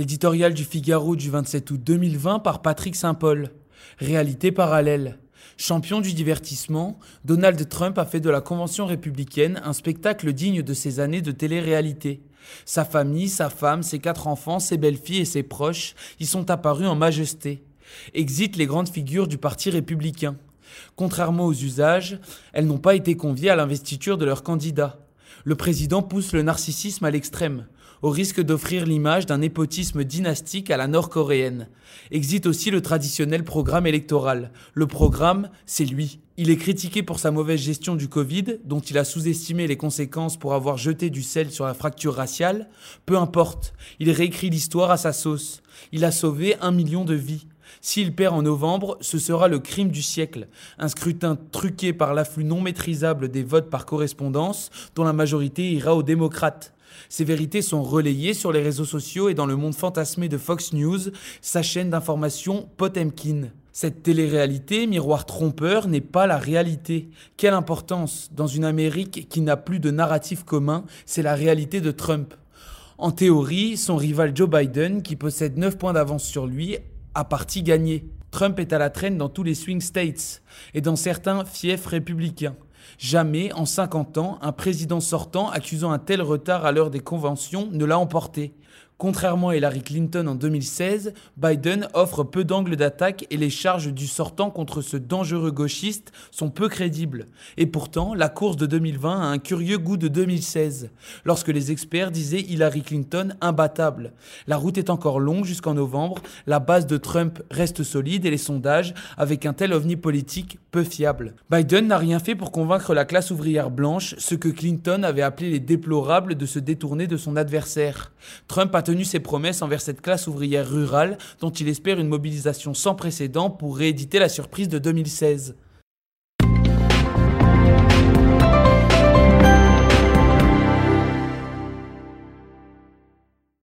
L'éditorial du Figaro du 27 août 2020 par Patrick Saint-Paul. Réalité parallèle. Champion du divertissement, Donald Trump a fait de la Convention républicaine un spectacle digne de ses années de télé-réalité. Sa famille, sa femme, ses quatre enfants, ses belles-filles et ses proches y sont apparus en majesté. Exit les grandes figures du Parti républicain. Contrairement aux usages, elles n'ont pas été conviées à l'investiture de leur candidat. Le président pousse le narcissisme à l'extrême, au risque d'offrir l'image d'un népotisme dynastique à la nord-coréenne. Existe aussi le traditionnel programme électoral. Le programme, c'est lui. Il est critiqué pour sa mauvaise gestion du Covid, dont il a sous-estimé les conséquences pour avoir jeté du sel sur la fracture raciale. Peu importe, il réécrit l'histoire à sa sauce. Il a sauvé un million de vies. S'il perd en novembre, ce sera le crime du siècle. Un scrutin truqué par l'afflux non maîtrisable des votes par correspondance, dont la majorité ira aux démocrates. Ces vérités sont relayées sur les réseaux sociaux et dans le monde fantasmé de Fox News, sa chaîne d'information Potemkin. Cette télé-réalité, miroir trompeur, n'est pas la réalité. Quelle importance Dans une Amérique qui n'a plus de narratif commun, c'est la réalité de Trump. En théorie, son rival Joe Biden, qui possède 9 points d'avance sur lui, a parti gagné. Trump est à la traîne dans tous les swing states et dans certains fiefs républicains. Jamais, en 50 ans, un président sortant accusant un tel retard à l'heure des conventions ne l'a emporté. Contrairement à Hillary Clinton en 2016, Biden offre peu d'angles d'attaque et les charges du sortant contre ce dangereux gauchiste sont peu crédibles. Et pourtant, la course de 2020 a un curieux goût de 2016, lorsque les experts disaient Hillary Clinton imbattable. La route est encore longue jusqu'en novembre, la base de Trump reste solide et les sondages, avec un tel ovni politique, peu fiable. Biden n'a rien fait pour convaincre la classe ouvrière blanche, ce que Clinton avait appelé les déplorables de se détourner de son adversaire. Trump a tenu ses promesses envers cette classe ouvrière rurale dont il espère une mobilisation sans précédent pour rééditer la surprise de 2016.